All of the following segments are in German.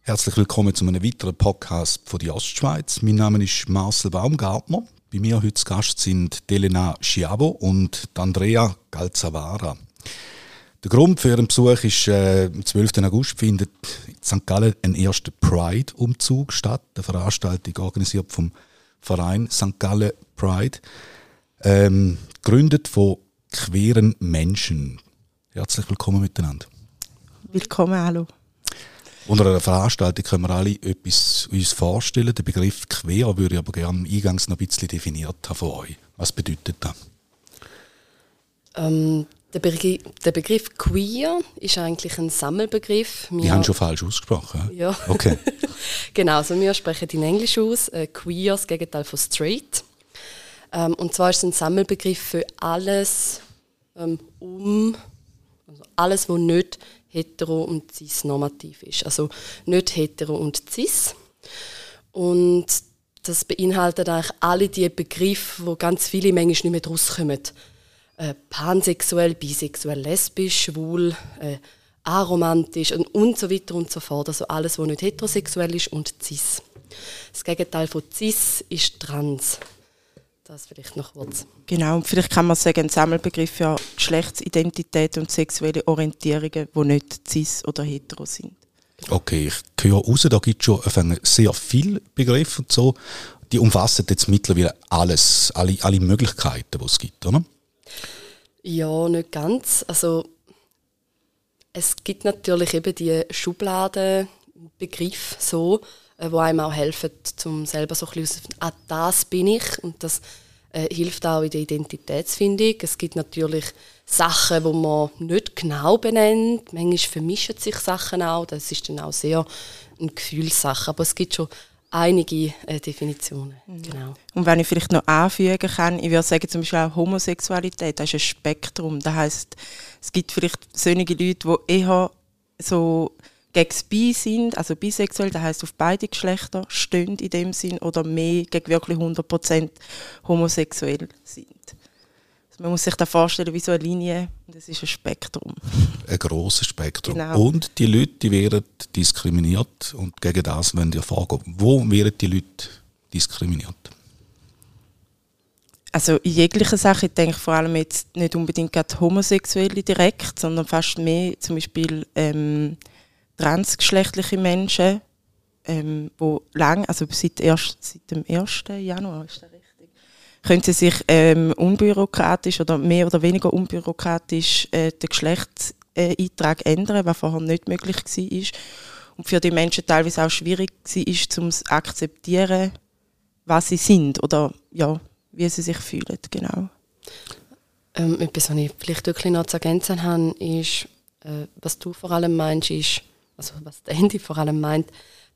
Herzlich willkommen zu einem weiteren Podcast von die Ostschweiz. Mein Name ist Marcel Baumgartner. Bei mir heute zu Gast sind Delena Schiavo und Andrea Galzavara. Der Grund für Ihren Besuch ist, äh, am 12. August findet in St. Gallen ein erster Pride-Umzug statt. Eine Veranstaltung organisiert vom Verein St. Gallen Pride. Ähm, gegründet von queeren Menschen. Herzlich willkommen miteinander. Willkommen, hallo. Unter einer Veranstaltung können wir alle etwas uns vorstellen. Der Begriff queer würde ich aber gerne eingangs noch ein bisschen definiert haben von euch. Was bedeutet das? Ähm, der, Begriff, der, Begriff queer ist eigentlich ein Sammelbegriff. Wir, die haben schon falsch ausgesprochen. Ja. Okay. genau, also wir sprechen in Englisch aus. Äh, queer, das Gegenteil von straight. Ähm, und zwar ist es ein Sammelbegriff für alles ähm, um, also alles, was nicht hetero und cis-normativ ist. Also nicht hetero und cis. Und das beinhaltet eigentlich alle die Begriffe, wo ganz viele manchmal nicht mehr rauskommen. Äh, pansexuell, bisexuell, lesbisch, schwul, äh, aromantisch und, und so weiter und so fort. Also alles, was nicht heterosexuell ist und cis. Das Gegenteil von cis ist trans. Das vielleicht noch kurz. Genau, und vielleicht kann man sagen, ein Sammelbegriff für Geschlechtsidentität und sexuelle Orientierungen, die nicht cis oder hetero sind. Okay, ich höre raus, da gibt es schon sehr viele Begriffe und so. Die umfassen jetzt mittlerweile alles, alle, alle Möglichkeiten, die es gibt, oder? Ja, nicht ganz. Also es gibt natürlich eben die Schubladenbegriffe so, äh, wo einem auch helfen, um selber so ein bisschen ah, das bin ich und das äh, hilft auch in der Identitätsfindung. Es gibt natürlich Sachen, wo man nicht genau benennt. Manchmal vermischen sich Sachen auch. Das ist dann auch sehr eine Gefühlssache. Aber es gibt schon einige äh, Definitionen. Mhm. Genau. Und wenn ich vielleicht noch anfügen kann, ich würde sagen zum Beispiel auch Homosexualität, das ist ein Spektrum. Das heißt, es gibt vielleicht solche Leute, die eher so gegen Bi sind, also bisexuell, das heißt auf beide Geschlechter stehen in dem Sinn, oder mehr gegen wirklich 100% homosexuell sind. Also man muss sich da vorstellen wie so eine Linie, das ist ein Spektrum. Ein grosses Spektrum. Genau. Und die Leute die werden diskriminiert und gegen das wenn ihr vorgehen. Wo werden die Leute diskriminiert? Also in jeglicher Sache, ich denke vor allem jetzt nicht unbedingt gerade Homosexuelle direkt, sondern fast mehr zum Beispiel ähm, transgeschlechtliche Menschen, ähm, wo lang, also seit, erst, seit dem 1. Januar, ist das richtig, können sie sich ähm, unbürokratisch oder mehr oder weniger unbürokratisch äh, den Geschlechtseintrag ändern, was vorher nicht möglich war. Und für die Menschen teilweise auch schwierig war, zu akzeptieren, was sie sind oder ja, wie sie sich fühlen, genau. Ähm, etwas, was ich vielleicht noch zu ergänzen habe, ist, äh, was du vor allem meinst, ist, also was der Andy vor allem meint,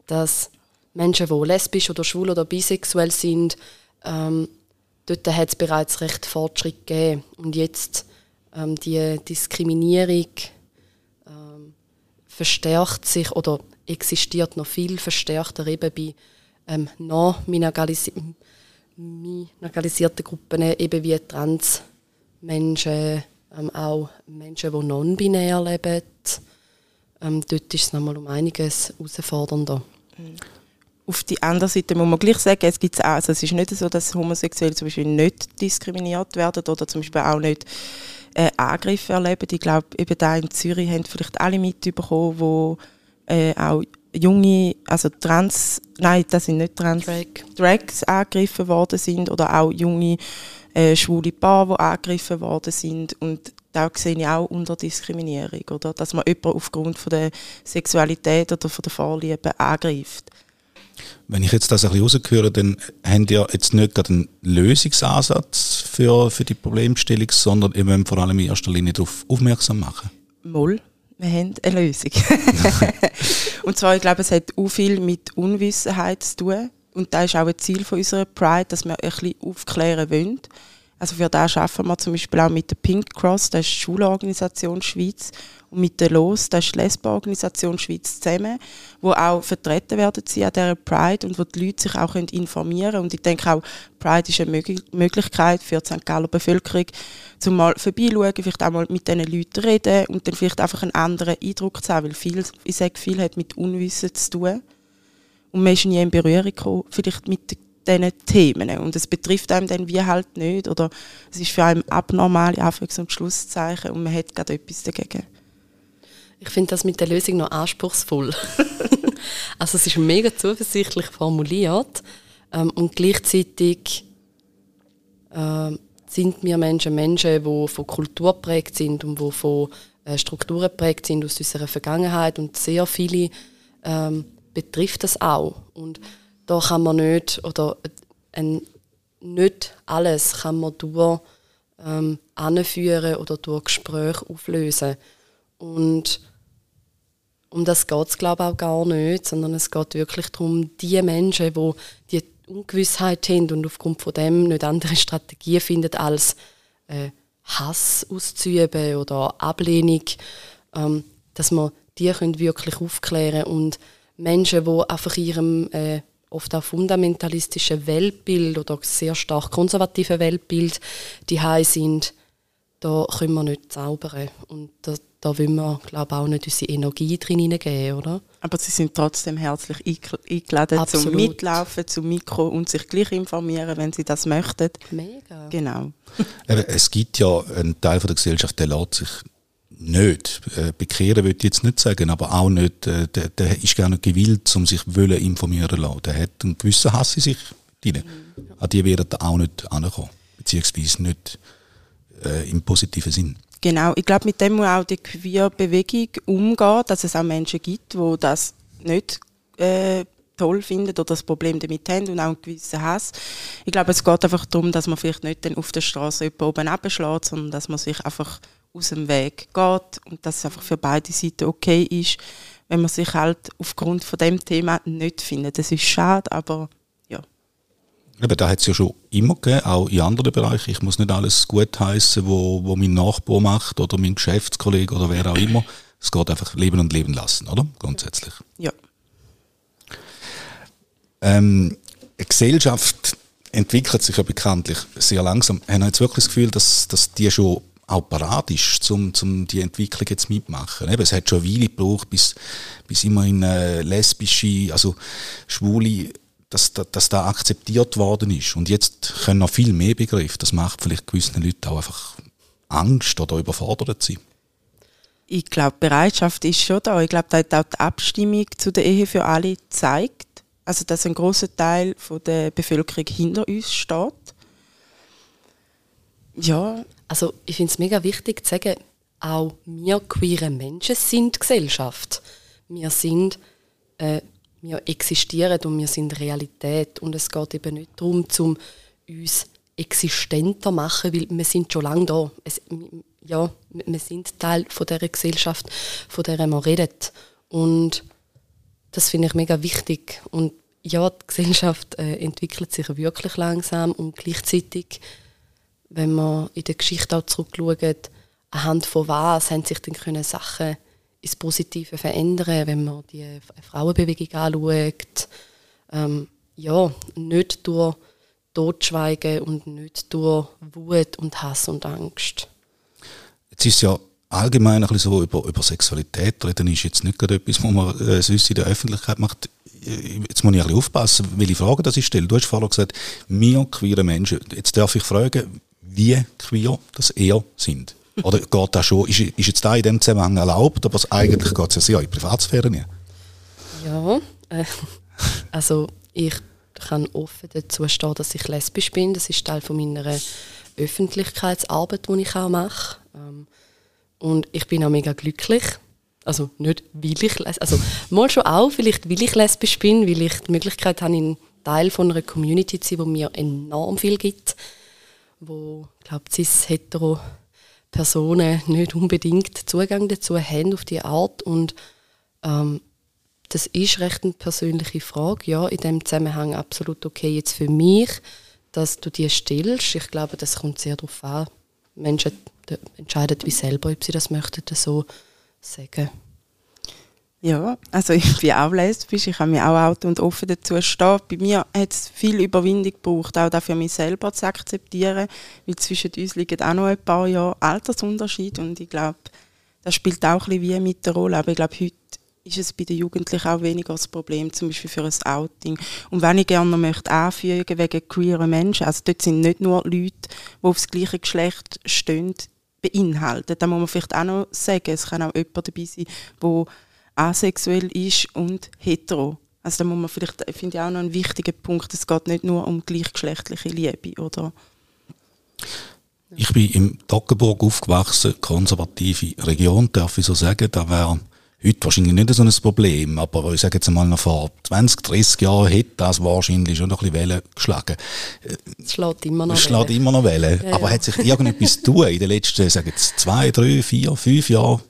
dass Menschen, die lesbisch oder schwul oder bisexuell sind, ähm, dort hat es bereits recht Fortschritt gegeben. Und jetzt ähm, die Diskriminierung ähm, verstärkt sich oder existiert noch viel verstärkter eben bei ähm, noch marginalisierten Gruppen, eben wie Transmenschen, ähm, auch Menschen, die non-binär leben, ähm, dort ist es nochmal um einiges herausfordernder. Auf die andere Seite muss man gleich sagen, es, gibt's auch, also es ist nicht so, dass Homosexuelle zum Beispiel nicht diskriminiert werden oder zum Beispiel auch nicht äh, Angriffe erleben. Ich glaube, eben da in Zürich haben vielleicht alle mitbekommen, wo äh, auch junge, also Trans, nein, das sind nicht Trans, Drag. Drags angegriffen worden sind oder auch junge äh, schwule Paare, die angegriffen worden sind und da sehe ich auch unter Diskriminierung, oder? dass man jemanden aufgrund von der Sexualität oder von der Vorliebe angreift. Wenn ich jetzt das ein bisschen rausgehöre, dann haben ihr jetzt nicht gerade einen Lösungsansatz für, für die Problemstellung, sondern ihr wollt vor allem in erster Linie darauf aufmerksam machen. Moll, wir haben eine Lösung. und zwar, ich glaube, es hat auch viel mit Unwissenheit zu tun. Und das ist auch ein Ziel von unserer Pride, dass wir ein bisschen aufklären wollen Also für das arbeiten wir zum Beispiel auch mit der Pink Cross, das ist die Schulorganisation Schweiz, und mit der LOS, das ist die Lesbenorganisation Schweiz zusammen, wo auch vertreten werden sie an dieser Pride und wo die Leute sich auch informieren können. Und ich denke auch, Pride ist eine Möglichkeit für die St. Galler Bevölkerung, zum mal vorbeischauen, vielleicht auch mal mit diesen Leuten reden und dann vielleicht einfach einen anderen Eindruck zu haben, weil viel, ich sage, viel hat mit Unwissen zu tun. Und man ist nie in Berührung gekommen, vielleicht mit diesen Themen. Und es betrifft einem dann wie halt nicht. Oder es ist für einen abnormale Anfangs- und Schlusszeichen und man hat gerade etwas dagegen. Ich finde das mit der Lösung noch anspruchsvoll. also es ist mega zuversichtlich formuliert ähm, und gleichzeitig äh, sind wir Menschen Menschen, die von Kultur geprägt sind und die von äh, Strukturen geprägt sind aus unserer Vergangenheit und sehr viele ähm, betrifft das auch. Und da kann man nicht, oder ein, nicht alles kann man durch ähm, anführen oder durch Gespräche auflösen. Und um das geht es, glaube ich, auch gar nicht, sondern es geht wirklich darum, die Menschen, die die Ungewissheit haben und aufgrund von dem nicht andere Strategien finden, als äh, Hass auszuüben oder Ablehnung, ähm, dass man die können wirklich aufklären und Menschen, die einfach ihrem äh, oft auch fundamentalistischen Weltbild oder sehr stark konservativen Weltbild die sind, da können wir nicht zaubern. Und da, da wollen wir, glaube ich, auch nicht unsere Energie drin hineingeben, oder? Aber sie sind trotzdem herzlich eingeladen Absolut. zum Mitlaufen, zum Mikro und sich gleich informieren, wenn sie das möchten. Mega. Genau. es gibt ja einen Teil der Gesellschaft, der lässt sich nicht. Äh, bekehren würde ich jetzt nicht sagen, aber auch nicht, äh, der, der ist gar nicht gewillt, um sich wollen informieren lassen. Der hat einen gewissen Hass in sich drin. Mhm. An die werden auch nicht ankommen. Beziehungsweise nicht äh, im positiven Sinn. Genau, ich glaube, mit dem muss auch die Queer-Bewegung umgehen, dass es auch Menschen gibt, die das nicht äh, toll finden oder das Problem damit haben und auch einen gewissen Hass. Ich glaube, es geht einfach darum, dass man vielleicht nicht dann auf der Straße jemanden oben abschlägt, sondern dass man sich einfach aus dem Weg geht und dass es einfach für beide Seiten okay ist, wenn man sich halt aufgrund von dem Thema nicht findet. Das ist schade, aber ja. Aber da hat es ja schon immer gegeben, auch in anderen Bereichen. Ich muss nicht alles gut heißen, wo, wo mein Nachbar macht oder mein Geschäftskollege oder wer auch immer. Es geht einfach leben und leben lassen, oder? Grundsätzlich. Ja. Ähm, eine Gesellschaft entwickelt sich ja bekanntlich sehr langsam. Haben jetzt wirklich das Gefühl, dass, dass die schon auch parat ist, um, um die Entwicklung jetzt mitmachen. Eben, es hat schon eine Weile gebraucht, bis, bis immerhin äh, lesbische, also schwule, dass, dass, dass da akzeptiert worden ist. Und jetzt können noch viel mehr Begriffe. Das macht vielleicht gewissen Leuten auch einfach Angst oder überfordert sie. Ich glaube, Bereitschaft ist schon da. Ich glaube, da hat auch die Abstimmung zu der Ehe für alle gezeigt, also dass ein großer Teil von der Bevölkerung hinter uns steht. Ja, also ich finde es mega wichtig zu sagen, auch wir queere Menschen sind Gesellschaft. Wir sind, äh, wir existieren und wir sind Realität. Und es geht eben nicht darum, zum uns existenter machen, weil wir sind schon lange da. Es, ja, wir sind Teil von der Gesellschaft, von der man redet. Und das finde ich mega wichtig. Und ja, die Gesellschaft äh, entwickelt sich wirklich langsam und gleichzeitig wenn man in der Geschichte auch zurückschaut, anhand von was haben sich können Sachen ins Positive verändern, wenn man die Frauenbewegung anschaut. Ähm, ja, nicht durch Totschweigen und nicht durch Wut und Hass und Angst. Jetzt ist ja allgemein ein bisschen so über, über Sexualität reden ist jetzt nicht gerade etwas, was man äh, sonst in der Öffentlichkeit macht. Jetzt muss ich ein bisschen aufpassen, welche Frage das ich stelle. Du hast vorhin gesagt, wir queere Menschen. Jetzt darf ich fragen, wie queer das eher sind. Oder geht das schon, ist, ist jetzt da in dem Zusammenhang erlaubt, aber eigentlich geht es ja sehr in die Privatsphäre nicht. Ja, äh, also ich kann offen dazu stehen, dass ich lesbisch bin. Das ist Teil von meiner Öffentlichkeitsarbeit, die ich auch mache. Ähm, und ich bin auch mega glücklich. Also nicht, weil ich also mal schon auch, vielleicht weil ich lesbisch bin, weil ich die Möglichkeit habe, ein Teil von einer Community zu sein, die mir enorm viel gibt wo, glaube cis-hetero Personen nicht unbedingt Zugang dazu haben auf die Art und ähm, das ist recht eine persönliche Frage. Ja, in dem Zusammenhang absolut okay jetzt für mich, dass du die stellst. Ich glaube, das kommt sehr darauf an. Menschen entscheiden wie selber, ob sie das möchten, so sagen. Ja, also ich bin auch lesbisch, ich habe mir auch Auto und offen dazu stehen. Bei mir hat es viel Überwindung gebraucht, auch dafür mich selber zu akzeptieren, weil zwischen uns liegen auch noch ein paar Jahre Altersunterschied und ich glaube, das spielt auch ein bisschen wie mit der Rolle. Aber ich glaube, heute ist es bei den Jugendlichen auch weniger das Problem, zum Beispiel für ein Outing. Und wenn ich gerne noch möchte anfügen wegen queeren Menschen, also dort sind nicht nur Leute, die aufs gleiche Geschlecht stehen, beinhaltet. Da muss man vielleicht auch noch sagen, es kann auch jemand dabei sein, der asexuell ist und hetero. Also da muss man vielleicht, finde ich auch noch einen wichtigen Punkt, es geht nicht nur um gleichgeschlechtliche Liebe, oder? Ich bin im Toggenburg aufgewachsen, konservative Region, darf ich so sagen. Da wäre heute wahrscheinlich nicht so ein Problem, aber ich sage jetzt mal noch vor 20, 30 Jahren hätte das wahrscheinlich schon noch ein bisschen Wellen geschlagen. Es schlägt immer noch Es schlägt immer noch Wellen. Ja, aber ja. hat sich irgendetwas tun in den letzten, sage jetzt, zwei, drei, vier, fünf Jahren?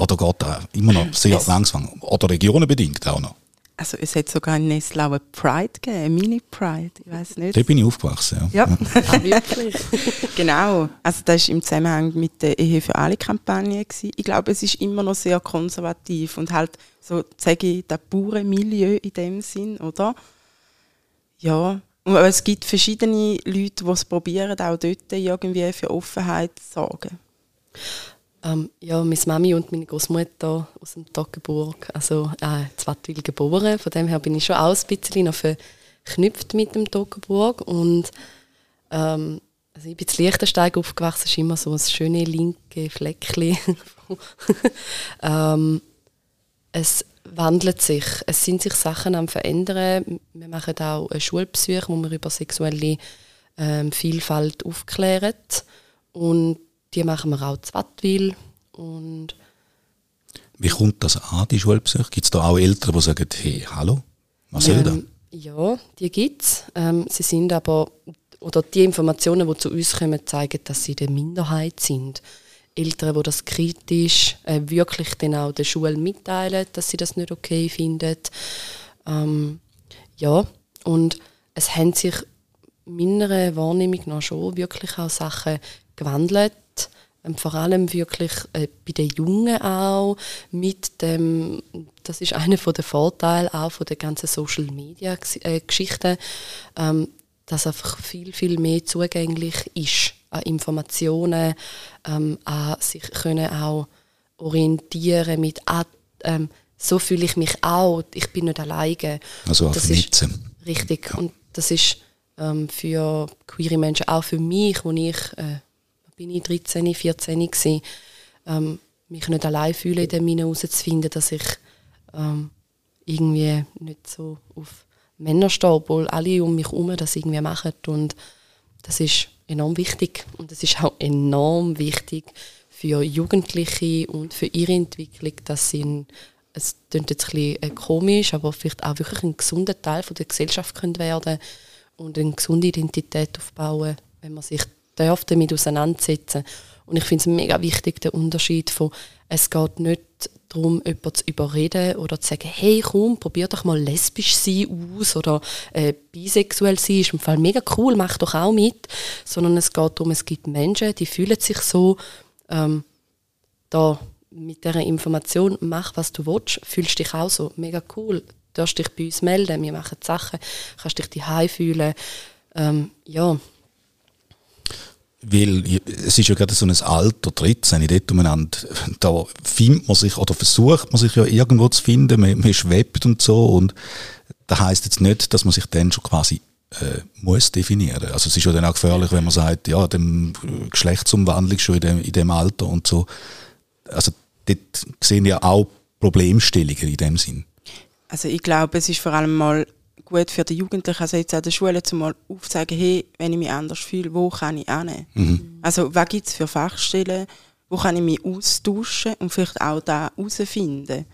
Oder geht das immer noch sehr es, langsam? Oder regionenbedingt auch noch? Also es hat sogar in Neslauer Pride gegeben, Mini-Pride, ich weiß nicht. Da bin ich aufgewachsen, ja. Ja, wirklich. genau, also das war im Zusammenhang mit der Ehe für alle Kampagne. Gewesen. Ich glaube, es ist immer noch sehr konservativ und halt so, sage ich, das pure Milieu in dem Sinn, oder? Ja, und es gibt verschiedene Leute, die es probieren, auch dort irgendwie für Offenheit zu sorgen. Ähm, ja, meine Mami und meine Großmutter aus dem Toggenburg, also äh, Wattwil geboren. Von dem her bin ich schon auch ein bisschen noch verknüpft mit dem Toggenburg. Und ähm, also ich bin zu Liechtensteig aufgewachsen, ist immer so ein schönes linke Fleckchen. ähm, es wandelt sich, es sind sich Sachen am verändern. Wir machen auch eine Schulbesuch, wo wir über sexuelle ähm, Vielfalt aufklären. Und die machen wir auch zu Wattwil. Und Wie kommt das an, die Schulbesuche? Gibt es da auch Eltern, die sagen, hey, hallo, was soll ähm, das? Ja, die gibt es. Ähm, sie sind aber, oder die Informationen, die zu uns kommen, zeigen, dass sie der Minderheit sind. Eltern, die das kritisch äh, wirklich dann auch der Schule mitteilen, dass sie das nicht okay finden. Ähm, ja, und es haben sich meiner Wahrnehmung nach schon wirklich auch Sachen gewandelt. Ähm, vor allem wirklich äh, bei den Jungen auch mit dem, das ist einer der Vorteile auch von der ganzen Social Media äh, Geschichte, ähm, dass einfach viel viel mehr zugänglich ist an Informationen, ähm, an sich können auch orientieren mit ah, ähm, so fühle ich mich auch, ich bin nicht alleine. Also auch ist Richtig. Ja. Und das ist ähm, für queere Menschen, auch für mich, wo ich äh, bin ich 13, 14 gewesen, ähm, mich nicht allein fühlen, in dem herauszufinden, dass ich ähm, irgendwie nicht so auf Männer stehe, obwohl alle um mich herum das irgendwie machen. Und das ist enorm wichtig. Und es ist auch enorm wichtig für Jugendliche und für ihre Entwicklung, dass sie ein, es klingt jetzt ein bisschen komisch, aber vielleicht auch wirklich ein gesunder Teil von der Gesellschaft können werden und eine gesunde Identität aufbauen, wenn man sich darf damit auseinandersetzen. Und ich finde es mega wichtig, der Unterschied von, es geht nicht darum, jemanden zu überreden oder zu sagen, hey komm, probier doch mal lesbisch sein aus oder äh, bisexuell sein, ist im Fall mega cool, mach doch auch mit. Sondern es geht darum, es gibt Menschen, die fühlen sich so, ähm, da mit dieser Information, mach was du willst, fühlst dich auch so, mega cool, du darfst dich bei uns melden, wir machen Sachen, kannst dich daheim fühlen. Ähm, ja, weil es ist ja gerade so ein Alter, 13, dort umeinander, da findet man sich oder versucht man sich ja irgendwo zu finden, man, man schwebt und so und das heißt jetzt nicht, dass man sich dann schon quasi äh, muss definieren. Also es ist ja dann auch gefährlich, wenn man sagt, ja, dem Geschlechtsumwandlung schon in dem, in dem Alter und so. Also dort sehen ja auch Problemstellungen in dem Sinn. Also ich glaube, es ist vor allem mal gut für die Jugendlichen, also jetzt an der Schule, zum mal aufzeigen, hey, wenn ich mich anders fühle, wo kann ich hin? Mhm. Also was gibt es für Fachstellen, wo kann ich mich austauschen und vielleicht auch da herausfinden?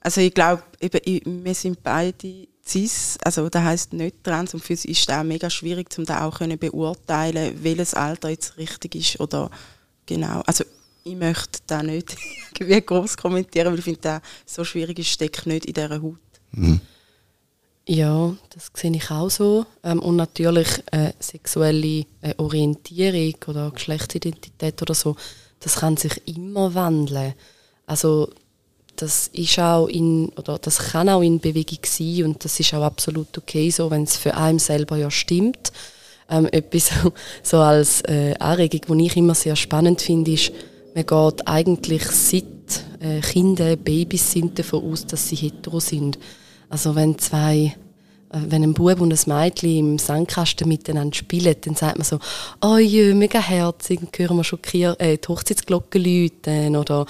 Also ich glaube, wir sind beide cis, also das heisst nicht trans und für uns ist auch mega schwierig, um da auch können beurteilen, welches Alter jetzt richtig ist oder genau. Also ich möchte da nicht groß kommentieren, weil ich finde, das so schwierig ist, steckt nicht in dieser Haut. Mhm. Ja, das sehe ich auch so. Ähm, und natürlich äh, sexuelle äh, Orientierung oder Geschlechtsidentität oder so, das kann sich immer wandeln. Also das ist auch in oder das kann auch in Bewegung sein und das ist auch absolut okay so, wenn es für einen selber ja stimmt. Ähm, etwas so als äh, Anregung, die ich immer sehr spannend finde, ist, man geht eigentlich seit äh, Kinder, Babys sind davon aus, dass sie hetero sind. Also wenn zwei äh, wenn ein Bub und ein Mädchen im Sandkasten miteinander spielen, dann sagt man so, oh je, mega herzig, dann hören wir schon äh, die Hochzeitsglocke läuten. Oder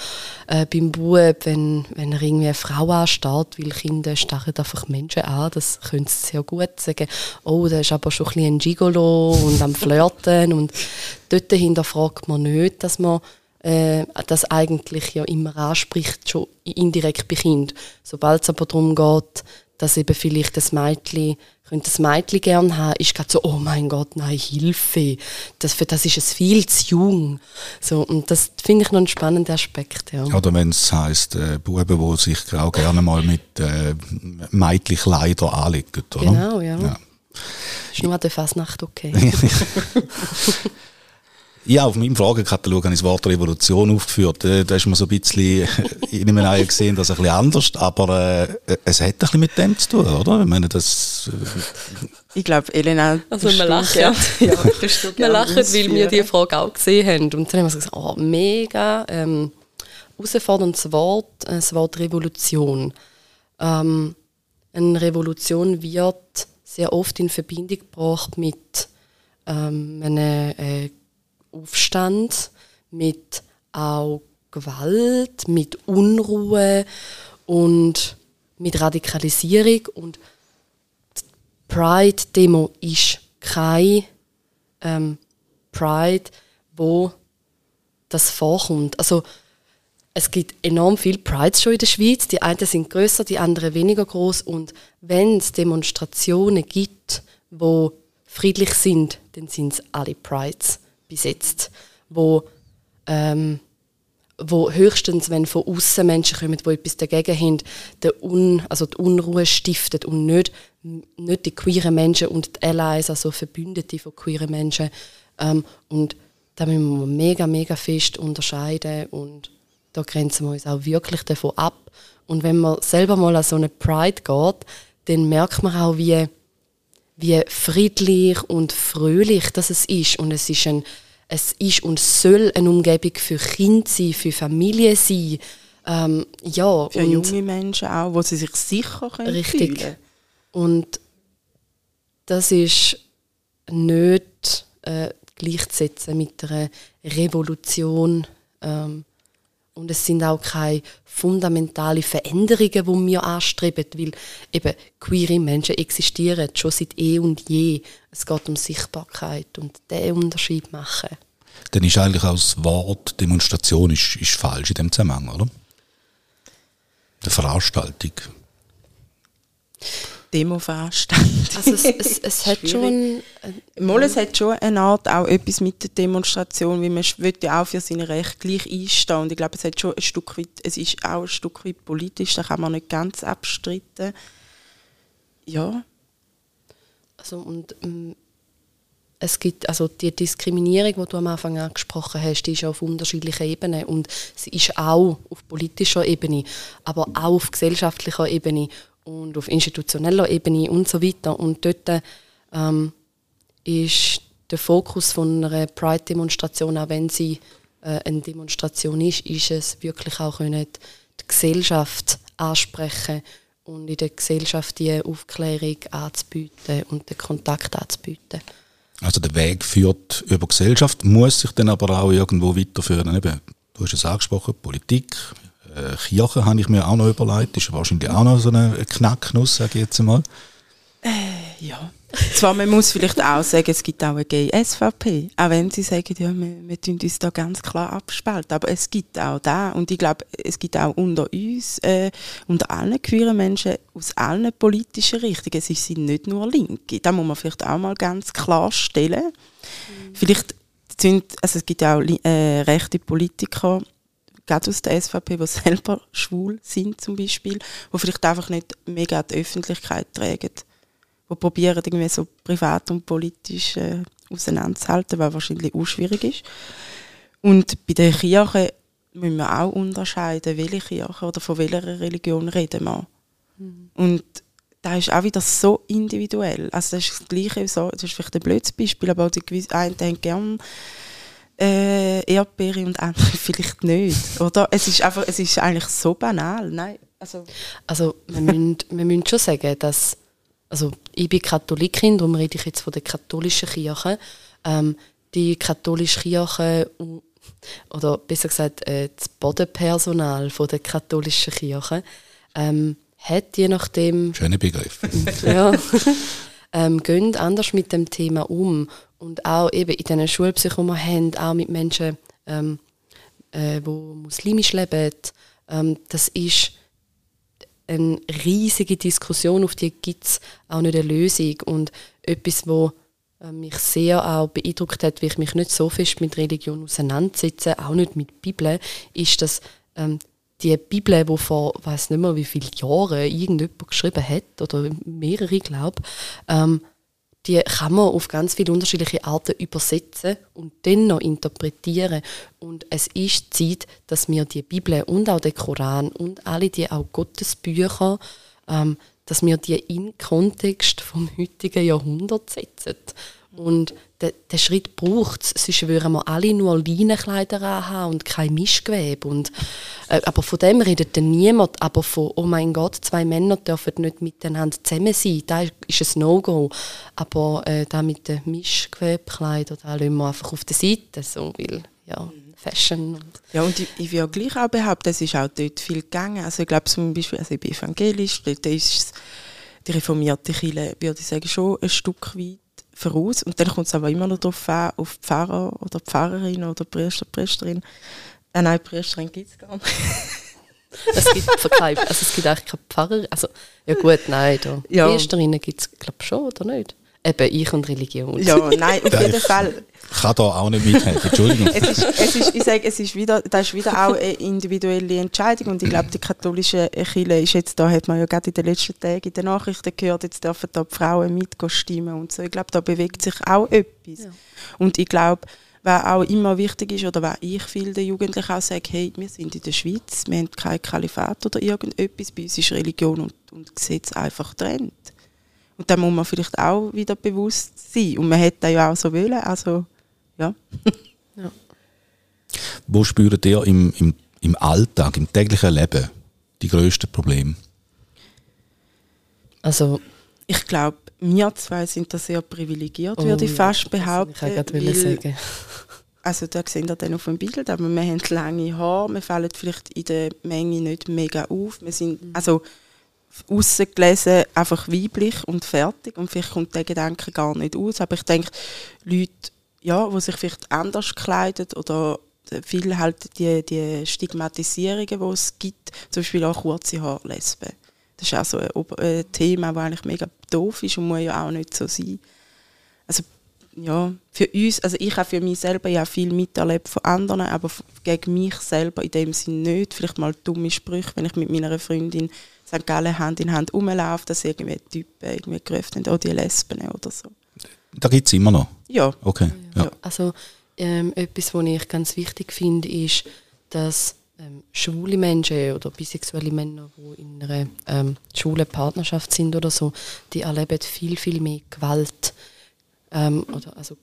äh, beim Bub, wenn, wenn er irgendwie eine Frau anstarrt, weil Kinder starren einfach Menschen an, das können sie sehr gut sagen. Oh, der ist aber schon ein bisschen ein Gigolo und am Flirten. und dort hinterfragt man nicht, dass man äh, das eigentlich ja immer anspricht, schon indirekt bei Kind. Sobald es aber darum geht, dass eben vielleicht das Mädchen, könnte das Mädchen gerne haben, ist gerade so, oh mein Gott, nein, Hilfe, das, für das ist es viel zu jung. So, und das finde ich noch einen spannenden Aspekt. Ja. Oder wenn es heisst, äh, Buben, die sich auch gerne mal mit äh, Mädchenkleidern anlegen, oder? Genau, ja. ja. Ist nur an der Fasnacht okay. Ja, auf meinem Fragekatalog habe ich das Wort Revolution aufgeführt. Äh, da ist man so ein bisschen, ich nehme an, gesehen, das ein bisschen anders, aber äh, es hat ein bisschen mit dem zu tun, oder? Ich meine, das... Äh, ich glaube, Elena... Also wir lachen, ja, ja wir lachen, weil wir diese Frage auch gesehen haben. Und dann haben wir gesagt, oh, mega ähm, herausforderndes Wort, äh, das Wort Revolution. Ähm, eine Revolution wird sehr oft in Verbindung gebracht mit ähm, einer äh, Aufstand, mit auch Gewalt, mit Unruhe und mit Radikalisierung. Und die Pride-Demo ist kein ähm, Pride, wo das vorkommt. Also es gibt enorm viele Prides schon in der Schweiz. Die einen sind größer, die anderen weniger groß. Und wenn es Demonstrationen gibt, wo friedlich sind, dann sind es alle Prides bis wo, ähm, wo höchstens, wenn von außen Menschen kommen, die etwas dagegen haben, die, Un, also die Unruhe stiftet und nicht, nicht die queeren Menschen und die Allies, also Verbündete von queeren Menschen. Ähm, und da müssen wir mega, mega fest unterscheiden und da grenzen wir uns auch wirklich davon ab. Und wenn man selber mal an so eine Pride geht, dann merkt man auch, wie wie friedlich und fröhlich das ist. Und es ist, ein, es ist und soll eine Umgebung für Kinder sein, für Familien sein. Ähm, ja, für junge Menschen auch, wo sie sich sicher können Richtig. Fühlen. Und das ist nicht äh, gleichzusetzen mit einer Revolution. Ähm, und es sind auch keine fundamentalen Veränderungen, die wir anstreben, weil eben queere Menschen existieren schon seit eh und je. Es geht um Sichtbarkeit und den Unterschied machen. Dann ist eigentlich auch das Wort Demonstration ist, ist falsch in dem Zusammenhang, oder? Der Veranstaltung. Demo-Veranstaltung. Also es, es, es hat schon... Äh, Mal, es hat schon eine Art auch etwas mit der Demonstration, weil man will ja auch für seine Rechte gleich einstehen und ich glaube, es hat schon ein Stück weit, es ist auch ein Stück weit politisch, da kann man nicht ganz abstreiten. Ja. Also und ähm, es gibt also die Diskriminierung, die du am Anfang angesprochen hast, die ist auf unterschiedlichen Ebenen und sie ist auch auf politischer Ebene, aber auch auf gesellschaftlicher Ebene und auf institutioneller Ebene und so weiter. Und dort ähm, ist der Fokus von einer Pride-Demonstration, auch wenn sie äh, eine Demonstration ist, ist es wirklich auch können, die Gesellschaft ansprechen und in der Gesellschaft die Aufklärung anzubieten und den Kontakt anzubieten. Also der Weg führt über Gesellschaft, muss sich dann aber auch irgendwo weiterführen. Eben, du hast es angesprochen, Politik, äh, Kirche habe ich mir auch noch überlegt. Ist wahrscheinlich auch noch so eine Knacknuss, sage ich jetzt einmal. Äh, ja. Zwar, man muss vielleicht auch sagen, es gibt auch eine Gay-SVP. Auch wenn sie sagen, ja, wir, wir tun uns da ganz klar abspalten. Aber es gibt auch da. Und ich glaube, es gibt auch unter uns, äh, unter allen queeren Menschen aus allen politischen Richtungen. Es sind nicht nur Linke. Da muss man vielleicht auch mal ganz klar stellen. Mhm. Vielleicht sind, also es gibt auch äh, rechte Politiker, gerade aus der SVP, die selber schwul sind zum Beispiel, die vielleicht einfach nicht mega die Öffentlichkeit tragen, die probieren irgendwie so privat und politisch äh, auseinanderzuhalten, was wahrscheinlich auch schwierig ist. Und bei der Kirche müssen wir auch unterscheiden, welche Kirche oder von welcher Religion reden wir. Mhm. Und das ist auch wieder so individuell. Also das ist das Gleiche, so, das ist vielleicht ein blödes Beispiel, aber die einen haben gerne äh, Erdbeere und andere vielleicht nicht. Oder? Es ist, einfach, es ist eigentlich so banal. Nein, also, also wir, müssen, wir müssen schon sagen, dass also ich bin Katholikin, darum rede ich jetzt von der katholischen Kirche. Ähm, die katholische Kirche oder besser gesagt äh, das Bodenpersonal von der katholischen Kirche ähm, hat je nachdem schöne Begriff ja, ähm, gehen anders mit dem Thema um. Und auch eben in den Schulpsycho wir haben auch mit Menschen ähm, äh, wo muslimisch leben ähm, das ist eine riesige Diskussion. Auf die gibt es auch nicht eine Lösung. Und etwas wo äh, mich sehr auch beeindruckt hat, wie ich mich nicht so fest mit Religion auseinandersetze, auch nicht mit Bibel, ist, dass ähm, die Bibel, die vor, weiß nicht mehr wie viele Jahren irgendjemand geschrieben hat, oder mehrere, glaube ähm, die kann man auf ganz viele unterschiedliche Arten übersetzen und dann noch interpretieren. Und es ist Zeit, dass wir die Bibel und auch den Koran und alle die auch Gottesbücher ähm, dass wir die in Kontext vom heutigen Jahrhundert setzen. Und den, den Schritt braucht es, sonst würden wir alle nur Leinenkleider haben und kein Mischgewebe. Und, äh, aber von dem redet dann niemand. Aber von, oh mein Gott, zwei Männer dürfen nicht miteinander zusammen sein, da ist ein No-Go. Aber äh, da mit den Mischgewebkleidern, da lassen wir einfach auf der Seite, so, weil, ja. Fashion. Ja, und ich, ich will gleich auch behaupten, es ist auch dort viel gegangen. Also ich glaube zum Beispiel, also ich bin evangelisch, dort ist die reformierte Kirche, würde ich sagen, schon ein Stück weit voraus. Und dann kommt es aber immer noch darauf an, auf Pfarrer oder Pfarrerin oder Priester, Priesterin. Äh, nein, Priesterin gibt es gar nicht. es gibt keine, also es gibt eigentlich keine Pfarrer. Also, ja gut, nein, da. Ja. Priesterinnen gibt es, glaube ich, schon, oder nicht? Eben ich und Religion. Ja, nein, auf jeden Fall. Ich kann da auch nicht mithelfen, Entschuldigung. es ist, es ist, ich sage, es ist wieder, das ist wieder auch eine individuelle Entscheidung und ich glaube, die katholische Kirche ist jetzt da, hat man ja gerade in den letzten Tagen in den Nachrichten gehört, jetzt dürfen da die Frauen mitstimmen und so. Ich glaube, da bewegt sich auch etwas. Ja. Und ich glaube, was auch immer wichtig ist, oder was ich viel den Jugendlichen auch sage, hey, wir sind in der Schweiz, wir haben kein Kalifat oder irgendetwas, bei uns ist Religion und, und Gesetz einfach trennt. Und da muss man vielleicht auch wieder bewusst sein. Und man hätte ja auch so wollen. Also, ja. ja. Wo spürt ihr im, im, im Alltag, im täglichen Leben die grössten Probleme? Also, ich glaube, wir zwei sind da sehr privilegiert, oh, würde ich fast behaupten. Ich wollte gerade sagen. Also da sehen wir dann auf dem Bild, aber wir haben lange Haare, wir fallen vielleicht in der Menge nicht mega auf. Wir sind, also aussen gelesen einfach weiblich und fertig und vielleicht kommt der Gedanke gar nicht aus. Aber ich denke, Leute, ja, die sich vielleicht anders kleiden oder viel halt die, die Stigmatisierungen, die es gibt, zum Beispiel auch kurze Haare Lesben. Das ist auch so ein, ein Thema, das eigentlich mega doof ist und muss ja auch nicht so sein. Also ja, für uns, also ich habe für mich selber ja viel miterlebt von anderen, aber gegen mich selber in dem Sinne nicht. Vielleicht mal dumme Sprüche, wenn ich mit meiner Freundin St. Gallen Hand in Hand rumlaufe, dass irgendwie Typen irgendwie gerufen haben, oh, die Lesben oder so. Da gibt es immer noch? Ja. Okay. Ja. Also ähm, etwas, was ich ganz wichtig finde, ist, dass ähm, schwule Menschen oder bisexuelle Männer, die in einer ähm, schwulen Partnerschaft sind oder so, die erleben viel, viel mehr Gewalt. Ähm, oder, also,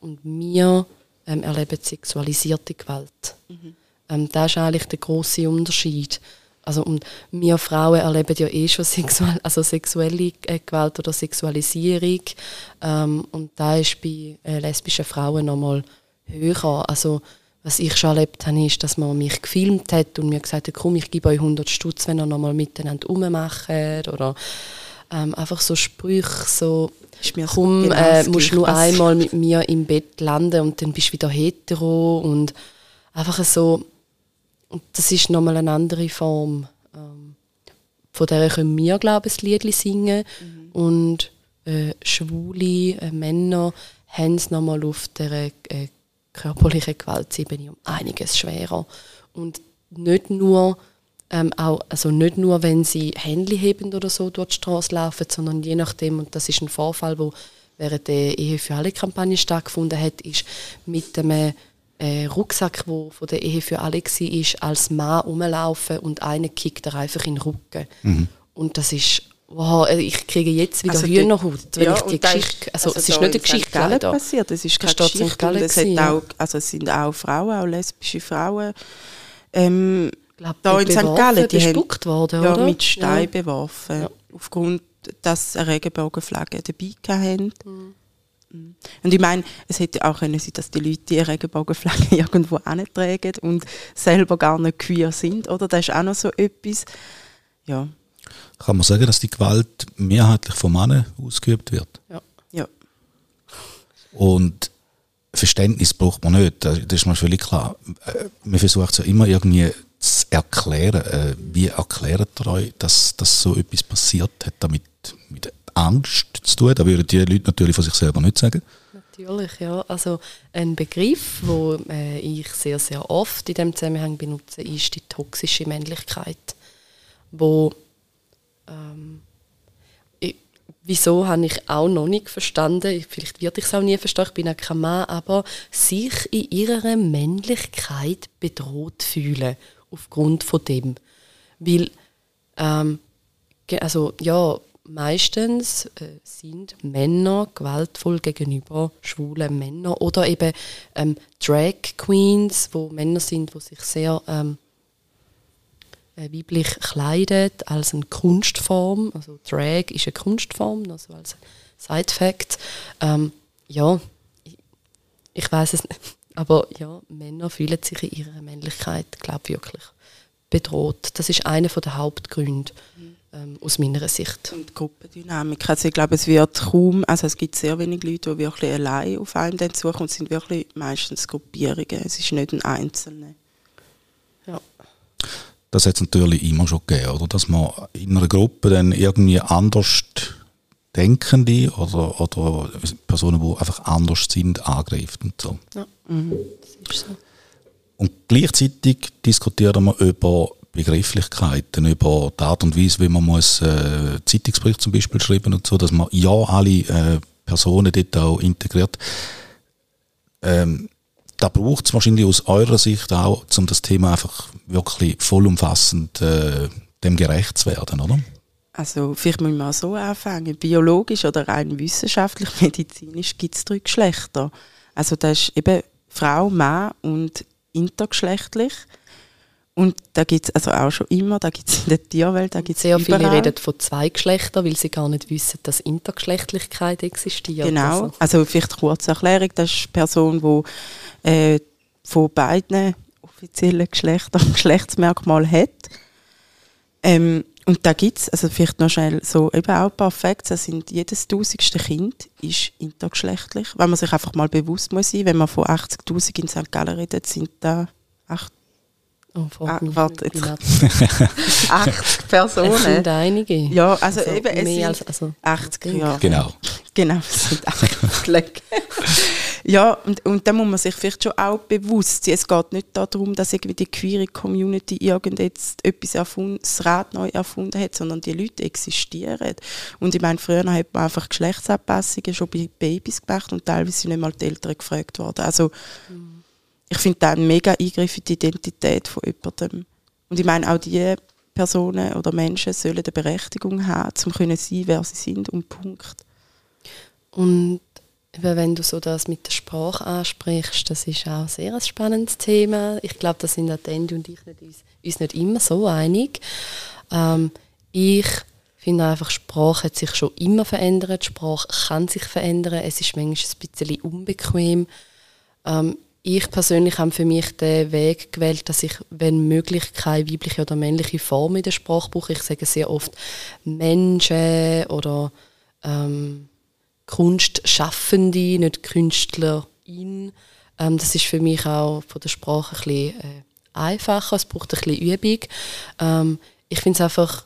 und wir ähm, erleben sexualisierte Gewalt. Mhm. Ähm, das ist eigentlich der große Unterschied. Also und wir Frauen erleben ja eh schon sexuell, also sexuelle äh, Gewalt oder Sexualisierung ähm, und da ist bei äh, lesbischen Frauen nochmal höher. Also was ich schon erlebt habe, ist, dass man mich gefilmt hat und mir gesagt hat, komm, ich gebe euch 100 Stutz, wenn ihr nochmal miteinander rummacht oder ähm, einfach so Sprüche, so komm, genau äh, musst nur einmal mit mir im Bett landen und dann bist du wieder hetero und einfach so und das ist nochmal eine andere Form. Ähm, von der können wir, glaube ich, ein Lied singen. Mhm. Und äh, schwule äh, Männer haben es nochmal auf der äh, körperliche Gewaltsebene um einiges schwerer. Und nicht nur, ähm, auch, also nicht nur, wenn sie Hände heben oder so durch die Straße laufen, sondern je nachdem, und das ist ein Vorfall, wo während der Ehe für alle Kampagne stattgefunden hat, ist mit dem äh, Rucksack, wo von der Ehe für alle war, ist, als Mann rumlaufen und einer kickt er einfach in den Rücken. Mhm. Und das ist Wow, also ich kriege jetzt wieder also Hühnerhaut, wenn ja, ich die Geschichte, also, also es ist nicht eine Geschichte Gallen passiert, es ist keine Geschichte und es, hat auch, also es sind auch Frauen, auch lesbische Frauen, ähm, glaub, da in St. Gallen, die bespuckt worden, ja, oder? mit Stein ja. beworfen, ja. aufgrund, dass sie eine Regenbogenflagge dabei hatten. Mhm. Mhm. Und ich meine, es hätte auch können sein, dass die Leute die Regenbogenflagge irgendwo antragen und selber gar nicht queer sind, oder? Das ist auch noch so etwas, ja. Kann man sagen, dass die Gewalt mehrheitlich von Männern ausgeübt wird? Ja. ja. Und Verständnis braucht man nicht, das ist mir völlig klar. Äh, man versucht es ja immer irgendwie zu erklären. Äh, wie erklärt ihr euch, dass, dass so etwas passiert? Hat damit mit Angst zu tun? Da würden die Leute natürlich von sich selber nicht sagen. Natürlich, ja. Also ein Begriff, den äh, ich sehr, sehr oft in diesem Zusammenhang benutze, ist die toxische Männlichkeit, wo ähm, ich, wieso habe ich auch noch nicht verstanden, vielleicht werde ich es auch nie verstehen, ich bin auch kein Mann, aber sich in ihrer Männlichkeit bedroht fühlen, aufgrund von dem. Weil, ähm, also ja, meistens äh, sind Männer gewaltvoll gegenüber schwulen Männern oder eben ähm, Drag Queens, wo Männer sind, wo sich sehr ähm, äh, weiblich kleidet als eine Kunstform. Also Drag ist eine Kunstform, also als Side-Fact. Ähm, ja, ich, ich weiß es nicht. Aber ja, Männer fühlen sich in ihrer Männlichkeit, glaube ich, wirklich bedroht. Das ist einer der Hauptgründe ähm, aus meiner Sicht. Und Gruppendynamik. Also ich glaube, es wird kaum, also es gibt sehr wenige Leute, die wirklich allein auf einen suchen und es sind wirklich meistens Gruppierungen. Es ist nicht ein Einzelner. Ja das hat es natürlich immer schon gegeben, oder? Dass man in einer Gruppe dann irgendwie anders Denkende oder, oder Personen, die einfach anders sind, angreift und so. Ja, mhm. das ist so. Und gleichzeitig diskutieren wir über Begrifflichkeiten, über die Art und Weise, wie man muss äh, Zeitungsbericht zum Beispiel schreiben und so, dass man ja alle äh, Personen dort auch integriert. Ähm, da braucht es wahrscheinlich aus eurer Sicht auch, um das Thema einfach wirklich vollumfassend äh, dem gerecht zu werden, oder? Also vielleicht müssen wir auch so anfangen. Biologisch oder rein wissenschaftlich, medizinisch gibt es drei Geschlechter. Also das ist eben Frau, Mann und intergeschlechtlich. Und da gibt es also auch schon immer, da gibt es in der Tierwelt, da gibt Sehr viele reden von zwei Geschlechtern, weil sie gar nicht wissen, dass Intergeschlechtlichkeit existiert. Genau, also, also vielleicht kurze Erklärung, das ist eine Person, die äh, von beiden offiziellen Geschlechtern Geschlechtsmerkmal hat. Ähm, und da gibt es, also vielleicht noch schnell so eben auch ein paar Facts, das sind jedes tausendste Kind ist intergeschlechtlich, wenn man sich einfach mal bewusst muss sein, wenn man von 80'000 in St. Gallen redet, sind da 8 Oh, ah, warte, jetzt. 80 Personen. Es sind einige. Ja, also, also eben, es mehr sind als, also 80, ja. Genau. Genau, es sind 80 Ja, und, und da muss man sich vielleicht schon auch bewusst sein. Es geht nicht darum, dass irgendwie die queere Community irgend jetzt etwas erfunden, das Rad neu erfunden hat, sondern die Leute existieren. Und ich meine, früher hat man einfach Geschlechtsanpassungen schon bei Babys gemacht und teilweise sind nicht mal die Eltern gefragt worden. Also, mhm ich finde das ein mega Eingriff in die Identität von jemandem. Und ich meine, auch diese Personen oder Menschen sollen eine Berechtigung haben, um können sein, wer sie sind und Punkt. Und wenn du so das mit der Sprache ansprichst, das ist auch sehr ein spannendes Thema. Ich glaube, da sind Andy und ich nicht, uns, uns nicht immer so einig. Ähm, ich finde einfach, Sprache hat sich schon immer verändert. Sprache kann sich verändern. Es ist manchmal ein bisschen unbequem. Ähm, ich persönlich habe für mich den Weg gewählt, dass ich, wenn möglich, keine weibliche oder männliche Form in der Sprache brauche. Ich sage sehr oft Menschen oder ähm, Kunstschaffende, nicht Künstlerin. Ähm, das ist für mich auch von der Sprache ein bisschen äh, einfacher. Es braucht ein bisschen Übung. Ähm, ich finde es einfach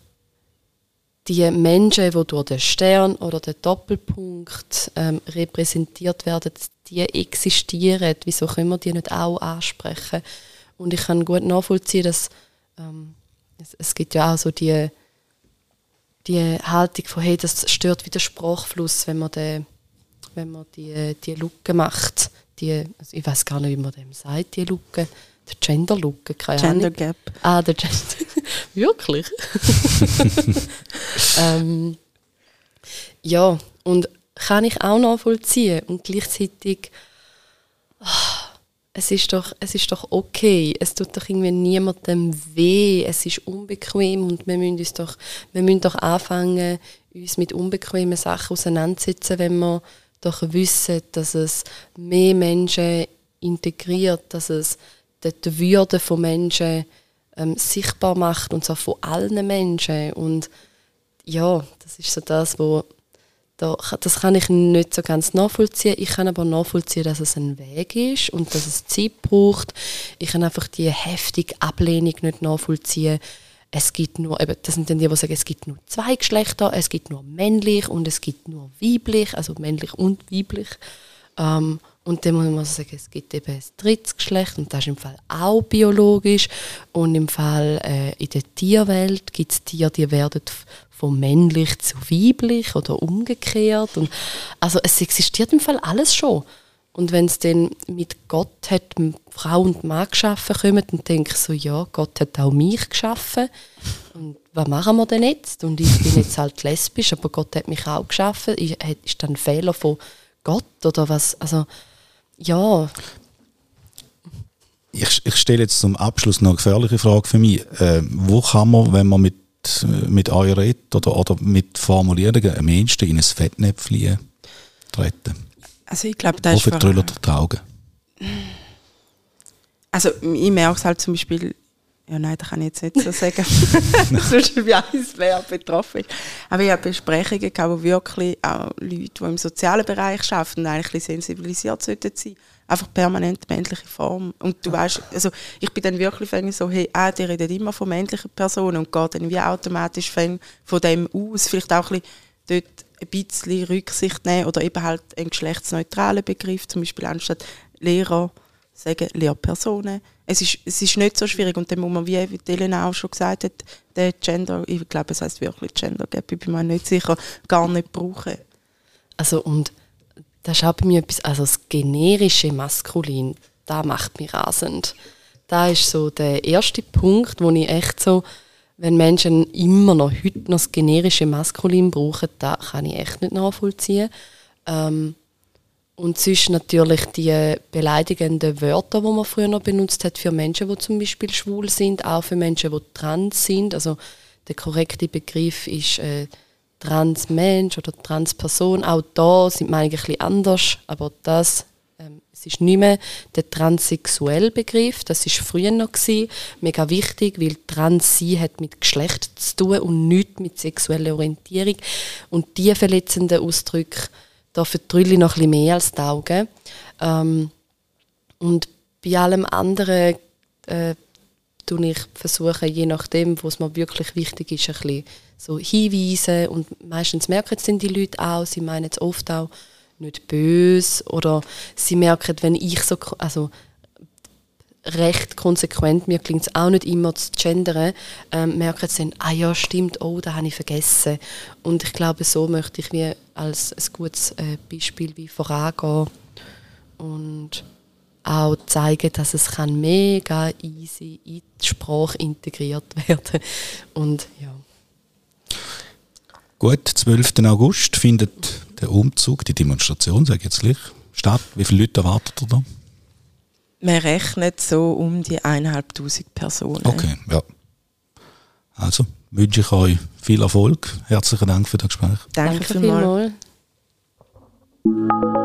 die Menschen, die durch den Stern oder den Doppelpunkt ähm, repräsentiert werden, die existieren, wieso können wir die nicht auch ansprechen? Und ich kann gut nachvollziehen, dass ähm, es, es, gibt ja auch so die, die Haltung von, hey, das stört wieder Sprachfluss, wenn man, den, wenn man die, die Lücke macht. Die, also ich weiß gar nicht, wie man dem sagt, die Lücke. Der Gender Lücke, keine Gender Ahnung. Gap. Ah, der Gender. Wirklich? ähm, ja, und kann ich auch nachvollziehen. Und gleichzeitig, ah, es, ist doch, es ist doch okay. Es tut doch irgendwie niemandem weh. Es ist unbequem und wir müssen, uns doch, wir müssen doch anfangen, uns mit unbequemen Sachen auseinanderzusetzen, wenn wir doch wissen, dass es mehr Menschen integriert, dass es die Würde von Menschen ähm, sichtbar macht und zwar von allen Menschen. Und ja, das ist so das, wo da, das kann ich nicht so ganz nachvollziehen. Ich kann aber nachvollziehen, dass es ein Weg ist und dass es Zeit braucht. Ich kann einfach die heftige Ablehnung nicht nachvollziehen. Es gibt nur, eben, das sind dann die, die sagen, es gibt nur zwei Geschlechter, es gibt nur männlich und es gibt nur weiblich, also männlich und weiblich. Ähm, und dann muss man sagen, es gibt eben ein drittes Geschlecht und das ist im Fall auch biologisch. Und im Fall äh, in der Tierwelt gibt es Tiere, die werden von männlich zu weiblich oder umgekehrt. Und, also es existiert im Fall alles schon. Und wenn es dann mit Gott hat Frau und Mann geschaffen kommen, dann denke ich so, ja, Gott hat auch mich geschaffen. Und was machen wir denn jetzt? Und ich bin jetzt halt lesbisch, aber Gott hat mich auch geschaffen. Ist dann ein Fehler von Gott oder was? Also, ja. Ich, ich stelle jetzt zum Abschluss noch eine gefährliche Frage für mich. Äh, wo kann man, wenn man mit, mit euch redet oder, oder mit Formulierungen am ehesten in ein Fettnäpfchen treten? Also ich glaube, das ist... Wo vertrüllert die Augen? Also ich merke es halt zum Beispiel ja, nein, das kann ich jetzt nicht so sagen. Sonst wie eins wer betroffen ist. Aber ich habe Besprechungen gehabt, wo wirklich auch Leute, die im sozialen Bereich arbeiten, eigentlich sensibilisiert sollten sein. Einfach permanent männliche Form. Und du weißt, also ich bin dann wirklich so, hey, ah, die reden immer von männlichen Personen und geht dann wie automatisch von dem aus. Vielleicht auch ein bisschen dort ein bisschen Rücksicht nehmen oder eben halt einen geschlechtsneutralen Begriff, zum Beispiel anstatt Lehrer sagen Lehrpersonen. Es ist, es ist nicht so schwierig und dann muss man, wie Elena auch schon gesagt hat, den Gender, ich glaube, es heißt wirklich Gender Gap, ich bin mir nicht sicher, gar nicht brauchen. Also und das ist auch bei mir etwas, also das generische Maskulin, da macht mich rasend. Da ist so der erste Punkt, wo ich echt so, wenn Menschen immer noch heute noch das generische Maskulin brauchen, da kann ich echt nicht nachvollziehen. Ähm, und sonst natürlich die beleidigenden Wörter, die man früher noch benutzt hat für Menschen, die zum Beispiel schwul sind, auch für Menschen, die trans sind. Also der korrekte Begriff ist äh, Transmensch oder Transperson. Auch da sind wir eigentlich ein anders, aber das ähm, es ist nicht mehr der transsexuelle Begriff, das ist früher noch gewesen, mega wichtig, weil trans sein hat mit Geschlecht zu tun und nicht mit sexueller Orientierung. Und diese verletzenden Ausdrücke da vertrülle ich noch ein bisschen mehr als die Augen. Ähm, und bei allem anderen äh, tue ich versuche, je nachdem, wo es mir wirklich wichtig ist, ein bisschen so hinweisen. Und meistens merken es die Leute auch, sie meinen es oft auch nicht böse oder sie merken, wenn ich so, also recht konsequent, mir klingt es auch nicht immer zu gendern, ähm, merken sie dann, ah ja, stimmt, oh, da habe ich vergessen. Und ich glaube, so möchte ich wie als ein gutes äh, Beispiel wie vorangehen und auch zeigen, dass es kann mega easy in die Sprache integriert werden und ja. Gut, 12. August findet der Umzug, die Demonstration, sage ich jetzt gleich, statt. Wie viele Leute erwartet ihr da? Man rechnet so um die eineinhalbtausend Personen. Okay, ja. Also wünsche ich euch viel Erfolg. Herzlichen Dank für das Gespräch. Danke, Danke vielmals. vielmals.